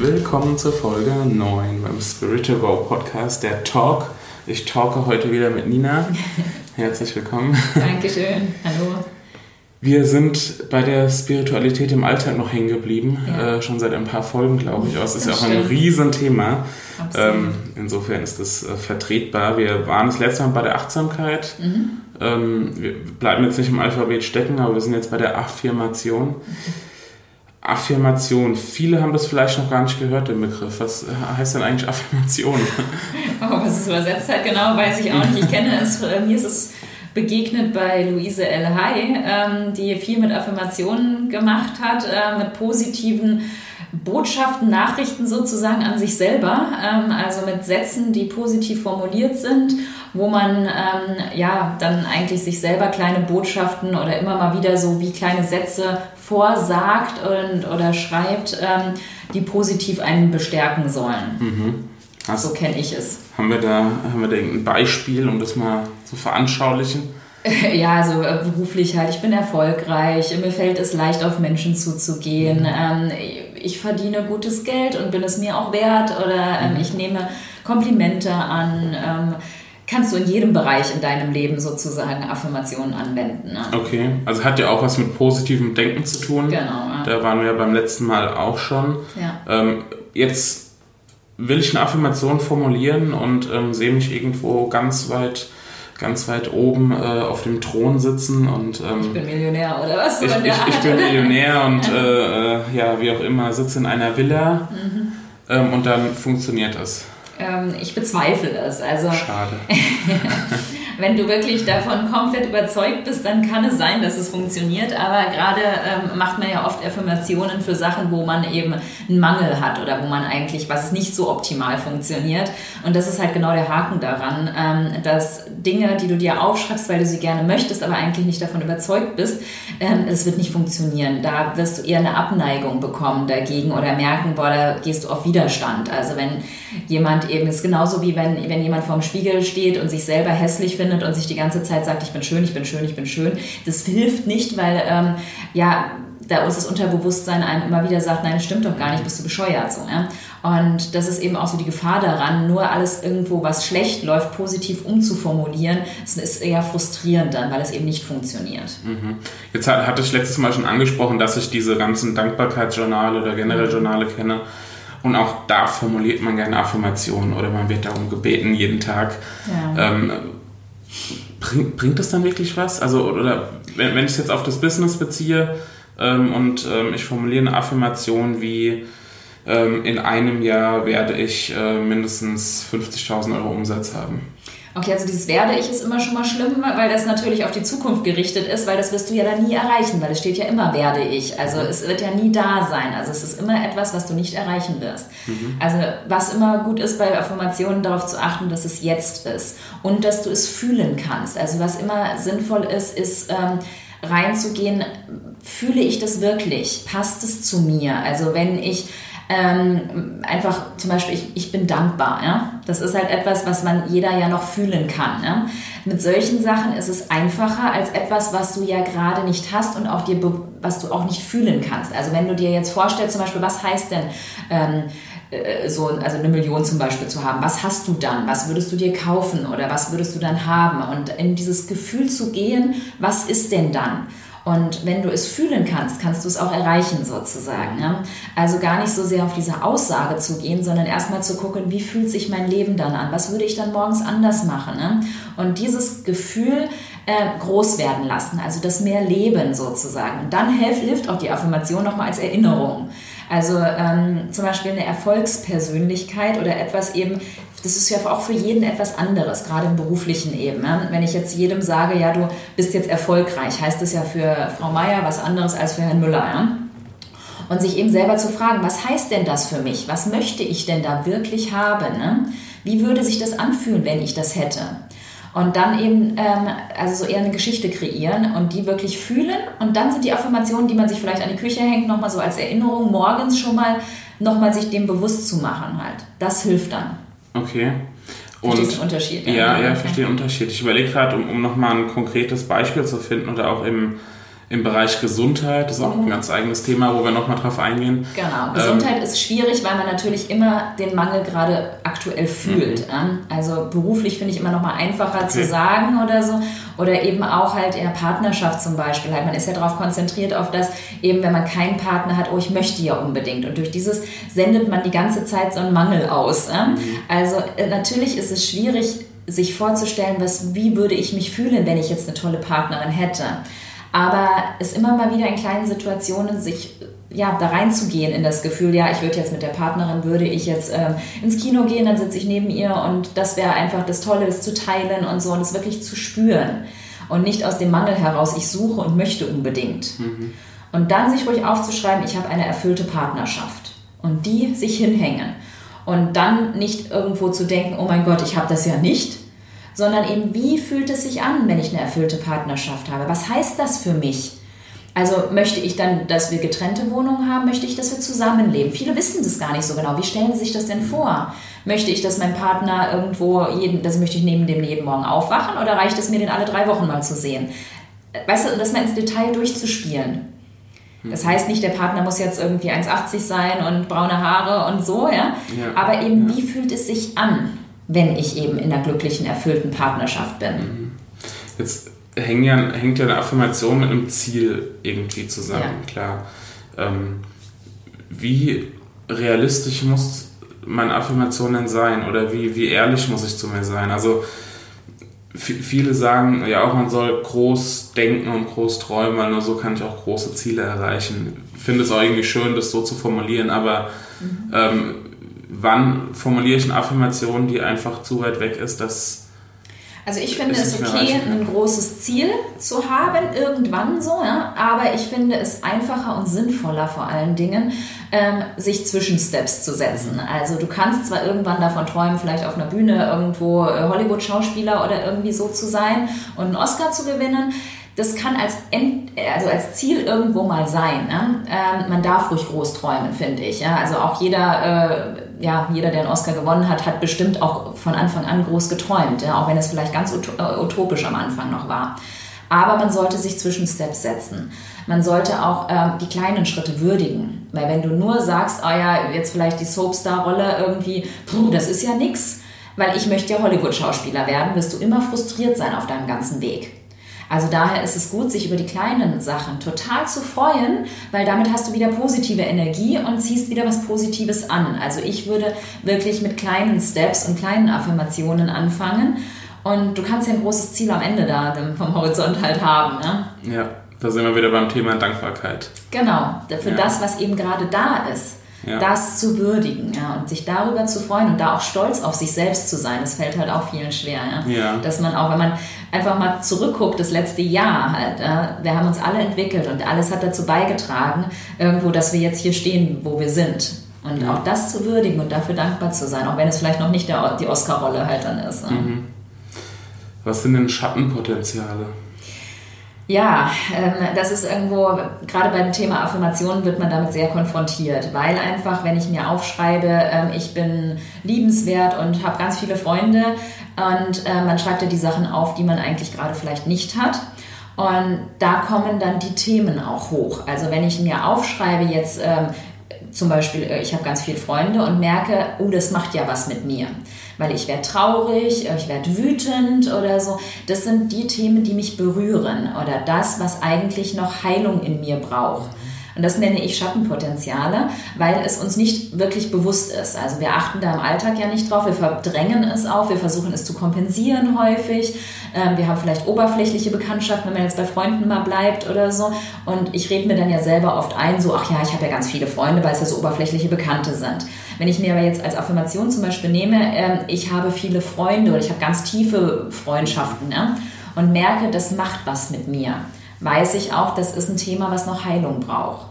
Willkommen zur Folge 9 beim Spiritual Go Podcast, der Talk. Ich talke heute wieder mit Nina. Herzlich willkommen. Dankeschön. Hallo. Wir sind bei der Spiritualität im Alltag noch hängen geblieben, ja. äh, schon seit ein paar Folgen, glaube ich. Es ist ja auch ein Riesenthema. Ähm, insofern ist das äh, vertretbar. Wir waren das letzte Mal bei der Achtsamkeit. Mhm. Ähm, wir bleiben jetzt nicht im Alphabet stecken, aber wir sind jetzt bei der Affirmation. Mhm. Affirmation. Viele haben das vielleicht noch gar nicht gehört, den Begriff. Was heißt denn eigentlich Affirmation? Oh, was es übersetzt hat, genau, weiß ich auch nicht. Ich kenne es, äh, mir ist es begegnet bei Luise L. Hay, ähm, die viel mit Affirmationen gemacht hat, äh, mit positiven Botschaften, Nachrichten sozusagen an sich selber, ähm, also mit Sätzen, die positiv formuliert sind, wo man ähm, ja dann eigentlich sich selber kleine Botschaften oder immer mal wieder so wie kleine Sätze vorsagt und, oder schreibt, ähm, die positiv einen bestärken sollen. Mhm. So kenne ich es. Haben wir, da, haben wir da irgendein Beispiel, um das mal zu veranschaulichen? Ja, also äh, beruflich halt. Ich bin erfolgreich. Mir fällt es leicht, auf Menschen zuzugehen. Mhm. Ähm, ich verdiene gutes Geld und bin es mir auch wert. Oder ähm, mhm. ich nehme Komplimente an. Ähm, kannst du in jedem Bereich in deinem Leben sozusagen Affirmationen anwenden. Ne? Okay, also hat ja auch was mit positivem Denken zu tun. Genau. Ja. Da waren wir ja beim letzten Mal auch schon. Ja. Jetzt will ich eine Affirmation formulieren und ähm, sehe mich irgendwo ganz weit ganz weit oben äh, auf dem Thron sitzen und ähm, ich bin Millionär oder was? Ich, ich, ich bin Millionär und äh, äh, ja, wie auch immer, sitze in einer Villa mhm. ähm, und dann funktioniert das. Ähm, ich bezweifle es. Also, Schade. wenn du wirklich davon komplett überzeugt bist, dann kann es sein, dass es funktioniert. Aber gerade ähm, macht man ja oft Affirmationen für Sachen, wo man eben einen Mangel hat oder wo man eigentlich, was nicht so optimal funktioniert. Und das ist halt genau der Haken daran, ähm, dass Dinge, die du dir aufschreibst, weil du sie gerne möchtest, aber eigentlich nicht davon überzeugt bist, ähm, es wird nicht funktionieren. Da wirst du eher eine Abneigung bekommen dagegen oder merken, boah, da gehst du auf Widerstand. Also wenn jemand eben, ist genauso wie wenn, wenn jemand vorm Spiegel steht und sich selber hässlich findet und sich die ganze Zeit sagt, ich bin schön, ich bin schön, ich bin schön. Das hilft nicht, weil ähm, ja, da uns das Unterbewusstsein einem immer wieder sagt, nein, das stimmt doch gar nicht, bist du bescheuert. So, ja? Und das ist eben auch so die Gefahr daran, nur alles irgendwo, was schlecht läuft, positiv umzuformulieren. Das ist eher frustrierend dann, weil es eben nicht funktioniert. Mhm. Jetzt hatte ich letztes Mal schon angesprochen, dass ich diese ganzen Dankbarkeitsjournale oder generell mhm. Journale kenne. Und auch da formuliert man gerne Affirmationen oder man wird darum gebeten jeden Tag. Ja. Ähm, bringt, bringt das dann wirklich was? Also, oder wenn, wenn ich es jetzt auf das Business beziehe ähm, und ähm, ich formuliere eine Affirmation wie ähm, in einem Jahr werde ich äh, mindestens 50.000 Euro Umsatz haben. Okay, also dieses werde ich ist immer schon mal schlimm, weil das natürlich auf die Zukunft gerichtet ist, weil das wirst du ja dann nie erreichen, weil es steht ja immer werde ich. Also es wird ja nie da sein. Also es ist immer etwas, was du nicht erreichen wirst. Mhm. Also was immer gut ist bei Affirmationen, darauf zu achten, dass es jetzt ist und dass du es fühlen kannst. Also was immer sinnvoll ist, ist ähm, reinzugehen, fühle ich das wirklich? Passt es zu mir? Also wenn ich ähm, einfach zum Beispiel, ich, ich bin dankbar. Ja? Das ist halt etwas, was man jeder ja noch fühlen kann. Ja? Mit solchen Sachen ist es einfacher als etwas, was du ja gerade nicht hast und auch dir, was du auch nicht fühlen kannst. Also wenn du dir jetzt vorstellst, zum Beispiel, was heißt denn ähm, äh, so, also eine Million zum Beispiel zu haben. Was hast du dann? Was würdest du dir kaufen oder was würdest du dann haben? Und in dieses Gefühl zu gehen, was ist denn dann? Und wenn du es fühlen kannst, kannst du es auch erreichen sozusagen. Ne? Also gar nicht so sehr auf diese Aussage zu gehen, sondern erstmal zu gucken, wie fühlt sich mein Leben dann an? Was würde ich dann morgens anders machen? Ne? Und dieses Gefühl äh, groß werden lassen, also das mehr Leben sozusagen. Und dann hilft, hilft auch die Affirmation nochmal als Erinnerung. Also ähm, zum Beispiel eine Erfolgspersönlichkeit oder etwas eben, das ist ja auch für jeden etwas anderes, gerade im beruflichen eben. Ja? Wenn ich jetzt jedem sage, ja, du bist jetzt erfolgreich, heißt das ja für Frau Meier was anderes als für Herrn Müller. Ja? Und sich eben selber zu fragen, was heißt denn das für mich? Was möchte ich denn da wirklich haben? Ne? Wie würde sich das anfühlen, wenn ich das hätte? Und dann eben, ähm, also so eher eine Geschichte kreieren und die wirklich fühlen. Und dann sind die Affirmationen, die man sich vielleicht an die Küche hängt, nochmal so als Erinnerung, morgens schon mal, nochmal sich dem bewusst zu machen halt. Das hilft dann. Okay. Und Verstehst du den Unterschied? Ja, ja, ja ich verstehe den Unterschied. Ich überlege gerade, um, um nochmal ein konkretes Beispiel zu finden oder auch im im Bereich Gesundheit, das ist auch ein mhm. ganz eigenes Thema, wo wir nochmal drauf eingehen. Genau, Gesundheit ähm, ist schwierig, weil man natürlich immer den Mangel gerade aktuell fühlt. Mhm. Also beruflich finde ich immer nochmal einfacher okay. zu sagen oder so. Oder eben auch halt in der Partnerschaft zum Beispiel. Halt, man ist ja darauf konzentriert, auf das, eben wenn man keinen Partner hat, oh, ich möchte ja unbedingt. Und durch dieses sendet man die ganze Zeit so einen Mangel aus. Mhm. Also äh, natürlich ist es schwierig, sich vorzustellen, was, wie würde ich mich fühlen, wenn ich jetzt eine tolle Partnerin hätte. Aber es immer mal wieder in kleinen Situationen sich ja, da reinzugehen in das Gefühl, ja, ich würde jetzt mit der Partnerin, würde ich jetzt ähm, ins Kino gehen, dann sitze ich neben ihr und das wäre einfach das Tolle, es zu teilen und so und es wirklich zu spüren und nicht aus dem Mangel heraus, ich suche und möchte unbedingt. Mhm. Und dann sich ruhig aufzuschreiben, ich habe eine erfüllte Partnerschaft und die sich hinhängen und dann nicht irgendwo zu denken, oh mein Gott, ich habe das ja nicht, sondern eben, wie fühlt es sich an, wenn ich eine erfüllte Partnerschaft habe? Was heißt das für mich? Also möchte ich dann, dass wir getrennte Wohnungen haben? Möchte ich, dass wir zusammenleben? Viele wissen das gar nicht so genau. Wie stellen sie sich das denn vor? Möchte ich, dass mein Partner irgendwo jeden, das möchte ich neben dem jeden Morgen aufwachen oder reicht es mir, den alle drei Wochen mal zu sehen? Weißt du, das mal ins Detail durchzuspielen. Das heißt nicht, der Partner muss jetzt irgendwie 1,80 sein und braune Haare und so, ja. ja Aber eben, ja. wie fühlt es sich an? Wenn ich eben in einer glücklichen, erfüllten Partnerschaft bin. Mhm. Jetzt hängt ja, hängt ja eine Affirmation mit einem Ziel irgendwie zusammen, ja. klar. Ähm, wie realistisch muss meine Affirmation denn sein oder wie, wie ehrlich muss ich zu mir sein? Also viele sagen ja auch, man soll groß denken und groß träumen, weil nur so kann ich auch große Ziele erreichen. Ich finde es auch irgendwie schön, das so zu formulieren, aber mhm. ähm, wann formuliere ich eine Affirmation, die einfach zu weit weg ist, dass. Also ich finde es okay, ein großes Ziel zu haben, irgendwann so, ja? aber ich finde es einfacher und sinnvoller vor allen Dingen, ähm, sich Zwischensteps zu setzen. Mhm. Also du kannst zwar irgendwann davon träumen, vielleicht auf einer Bühne irgendwo Hollywood-Schauspieler oder irgendwie so zu sein und einen Oscar zu gewinnen, das kann als, End, also als Ziel irgendwo mal sein. Ne? Ähm, man darf ruhig groß träumen, finde ich. Ja? Also auch jeder, äh, ja, jeder, der einen Oscar gewonnen hat, hat bestimmt auch von Anfang an groß geträumt, ja? auch wenn es vielleicht ganz äh, utopisch am Anfang noch war. Aber man sollte sich Zwischensteps setzen. Man sollte auch äh, die kleinen Schritte würdigen. Weil wenn du nur sagst, ah ja, jetzt vielleicht die Soapstar-Rolle irgendwie, puh, das ist ja nix, weil ich möchte ja Hollywood-Schauspieler werden, wirst du immer frustriert sein auf deinem ganzen Weg. Also daher ist es gut, sich über die kleinen Sachen total zu freuen, weil damit hast du wieder positive Energie und ziehst wieder was Positives an. Also ich würde wirklich mit kleinen Steps und kleinen Affirmationen anfangen. Und du kannst ja ein großes Ziel am Ende da vom Horizont halt haben. Ne? Ja, da sind wir wieder beim Thema Dankbarkeit. Genau, für ja. das, was eben gerade da ist ja. das zu würdigen ja, und sich darüber zu freuen und da auch stolz auf sich selbst zu sein. Das fällt halt auch vielen schwer. Ja? ja. Dass man auch, wenn man einfach mal zurückguckt, das letzte Jahr halt, äh, wir haben uns alle entwickelt und alles hat dazu beigetragen, irgendwo, dass wir jetzt hier stehen, wo wir sind. Und ja. auch das zu würdigen und dafür dankbar zu sein, auch wenn es vielleicht noch nicht der, die Oscar-Rolle halt dann ist. Mhm. Was sind denn Schattenpotenziale? Ja, ähm, das ist irgendwo, gerade beim Thema Affirmationen wird man damit sehr konfrontiert, weil einfach, wenn ich mir aufschreibe, ähm, ich bin liebenswert und habe ganz viele Freunde und äh, man schreibt ja die Sachen auf, die man eigentlich gerade vielleicht nicht hat. Und da kommen dann die Themen auch hoch. Also wenn ich mir aufschreibe jetzt ähm, zum Beispiel, äh, ich habe ganz viele Freunde und merke, oh, das macht ja was mit mir weil ich werde traurig, ich werde wütend oder so. Das sind die Themen, die mich berühren oder das, was eigentlich noch Heilung in mir braucht. Und das nenne ich Schattenpotenziale, weil es uns nicht wirklich bewusst ist. Also wir achten da im Alltag ja nicht drauf, wir verdrängen es auch, wir versuchen es zu kompensieren häufig. Ähm, wir haben vielleicht oberflächliche Bekanntschaften, wenn man jetzt bei Freunden mal bleibt oder so. Und ich rede mir dann ja selber oft ein, so, ach ja, ich habe ja ganz viele Freunde, weil es ja so oberflächliche Bekannte sind. Wenn ich mir aber jetzt als Affirmation zum Beispiel nehme, ähm, ich habe viele Freunde oder ich habe ganz tiefe Freundschaften ne? und merke, das macht was mit mir, weiß ich auch, das ist ein Thema, was noch Heilung braucht.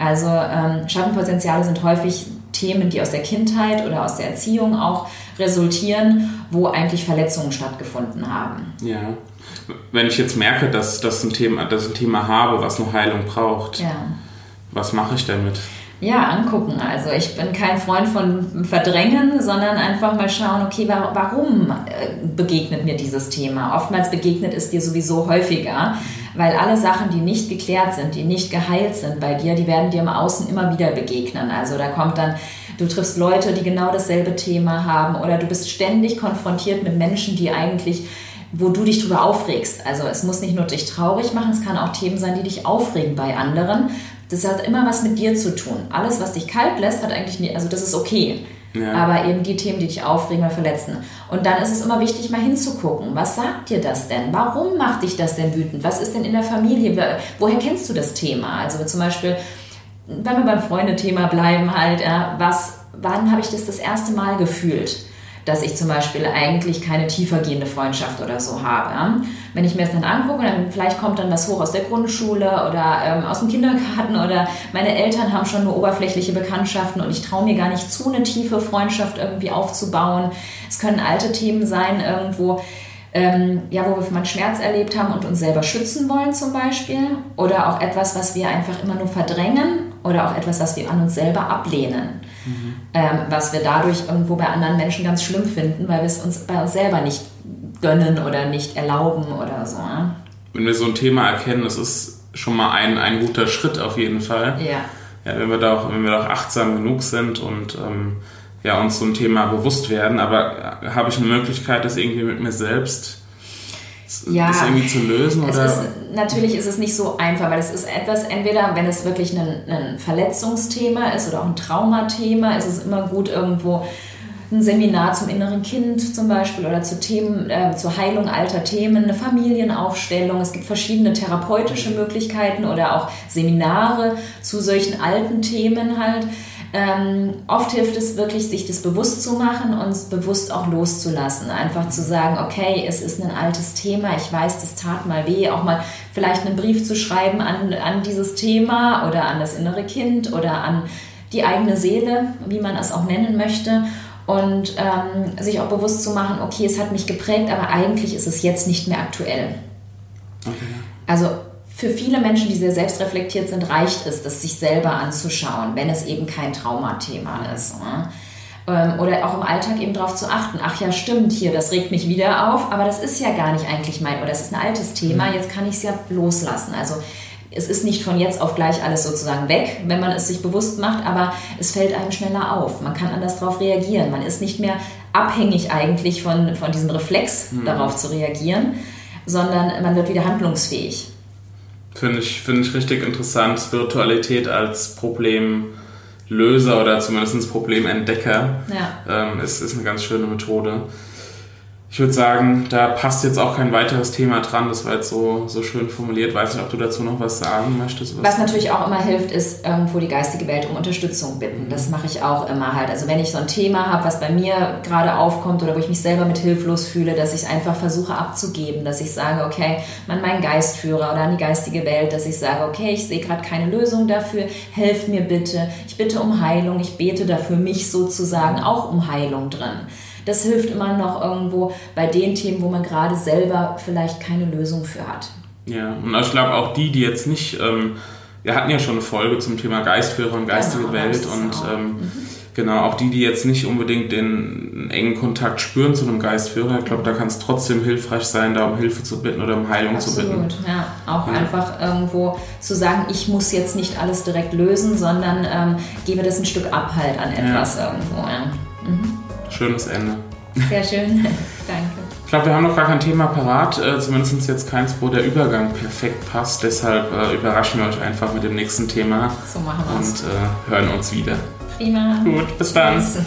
Also ähm, Schattenpotenziale sind häufig Themen, die aus der Kindheit oder aus der Erziehung auch resultieren, wo eigentlich Verletzungen stattgefunden haben. Ja. Wenn ich jetzt merke, dass das ein Thema, dass ein Thema habe, was eine Heilung braucht, ja. was mache ich damit? Ja, angucken. Also ich bin kein Freund von Verdrängen, sondern einfach mal schauen, okay, warum äh, begegnet mir dieses Thema? Oftmals begegnet es dir sowieso häufiger, weil alle Sachen, die nicht geklärt sind, die nicht geheilt sind bei dir, die werden dir im Außen immer wieder begegnen. Also da kommt dann, du triffst Leute, die genau dasselbe Thema haben oder du bist ständig konfrontiert mit Menschen, die eigentlich wo du dich drüber aufregst. Also es muss nicht nur dich traurig machen, es kann auch Themen sein, die dich aufregen bei anderen. Das hat immer was mit dir zu tun. Alles, was dich kalt lässt, hat eigentlich nie, also das ist okay. Aber eben die Themen, die dich aufregen oder verletzen. Und dann ist es immer wichtig, mal hinzugucken. Was sagt dir das denn? Warum macht dich das denn wütend? Was ist denn in der Familie? Woher kennst du das Thema? Also zum Beispiel, wenn wir beim Freundethema bleiben, halt, was, wann habe ich das das erste Mal gefühlt? Dass ich zum Beispiel eigentlich keine tiefergehende Freundschaft oder so habe. Wenn ich mir das dann angucke, dann vielleicht kommt dann was hoch aus der Grundschule oder ähm, aus dem Kindergarten oder meine Eltern haben schon nur oberflächliche Bekanntschaften und ich traue mir gar nicht zu, eine tiefe Freundschaft irgendwie aufzubauen. Es können alte Themen sein irgendwo. Ähm, ja, wo wir mal Schmerz erlebt haben und uns selber schützen wollen zum Beispiel. Oder auch etwas, was wir einfach immer nur verdrängen oder auch etwas, was wir an uns selber ablehnen mhm. ähm, was wir dadurch irgendwo bei anderen Menschen ganz schlimm finden, weil wir es uns bei uns selber nicht gönnen oder nicht erlauben oder so. Wenn wir so ein Thema erkennen, das ist schon mal ein, ein guter Schritt auf jeden Fall. Ja. Ja, wenn wir da auch, wenn wir da auch achtsam genug sind und ähm, ja, uns so ein Thema bewusst werden, aber äh, habe ich eine Möglichkeit, das irgendwie mit mir selbst ja, das irgendwie zu lösen? Oder? Ist, natürlich ist es nicht so einfach, weil es ist etwas, entweder wenn es wirklich ein, ein Verletzungsthema ist oder auch ein Traumathema, ist es immer gut irgendwo ein Seminar zum inneren Kind zum Beispiel oder zu Themen, äh, zur Heilung alter Themen, eine Familienaufstellung. Es gibt verschiedene therapeutische Möglichkeiten oder auch Seminare zu solchen alten Themen halt. Ähm, oft hilft es wirklich, sich das bewusst zu machen und es bewusst auch loszulassen. Einfach zu sagen, okay, es ist ein altes Thema, ich weiß, das tat mal weh, auch mal vielleicht einen Brief zu schreiben an, an dieses Thema oder an das innere Kind oder an die eigene Seele, wie man es auch nennen möchte. Und ähm, sich auch bewusst zu machen, okay, es hat mich geprägt, aber eigentlich ist es jetzt nicht mehr aktuell. Okay. Also für viele Menschen, die sehr selbstreflektiert sind, reicht es, das sich selber anzuschauen, wenn es eben kein Traumathema ist. Ne? Ähm, oder auch im Alltag eben darauf zu achten, ach ja, stimmt hier, das regt mich wieder auf, aber das ist ja gar nicht eigentlich mein, oder das ist ein altes Thema, mhm. jetzt kann ich es ja loslassen. Also es ist nicht von jetzt auf gleich alles sozusagen weg, wenn man es sich bewusst macht, aber es fällt einem schneller auf. Man kann anders darauf reagieren. Man ist nicht mehr abhängig eigentlich von, von diesem Reflex, mhm. darauf zu reagieren, sondern man wird wieder handlungsfähig. Finde ich, find ich richtig interessant. Spiritualität als Problemlöser oder zumindest Problementdecker ja. ähm, ist, ist eine ganz schöne Methode ich würde sagen, da passt jetzt auch kein weiteres Thema dran. Das war jetzt so, so schön formuliert. Weiß nicht, ob du dazu noch was sagen möchtest. Was, was natürlich auch immer hilft, ist irgendwo die geistige Welt um Unterstützung bitten. Das mache ich auch immer halt. Also wenn ich so ein Thema habe, was bei mir gerade aufkommt oder wo ich mich selber mit hilflos fühle, dass ich einfach versuche abzugeben, dass ich sage, okay, man meinen Geistführer oder an die geistige Welt, dass ich sage, okay, ich sehe gerade keine Lösung dafür, helft mir bitte. Ich bitte um Heilung, ich bete dafür mich sozusagen auch um Heilung drin. Das hilft immer noch irgendwo bei den Themen, wo man gerade selber vielleicht keine Lösung für hat. Ja, und ich glaube auch die, die jetzt nicht, ähm, wir hatten ja schon eine Folge zum Thema Geistführer und geistige genau, Welt und ähm, mhm. genau, auch die, die jetzt nicht unbedingt den engen Kontakt spüren zu einem Geistführer, ich glaube, da kann es trotzdem hilfreich sein, da um Hilfe zu bitten oder um Heilung Absolut, zu bitten. Ja, auch ja. einfach irgendwo zu sagen, ich muss jetzt nicht alles direkt lösen, sondern ähm, gebe das ein Stück ab halt an etwas ja. irgendwo. Ja. Mhm schönes Ende. Sehr schön, danke. Ich glaube, wir haben noch gar kein Thema parat, äh, zumindest jetzt keins, wo der Übergang perfekt passt. Deshalb äh, überraschen wir euch einfach mit dem nächsten Thema. So machen wir Und äh, hören uns wieder. Prima. Gut, bis dann. Tschüss.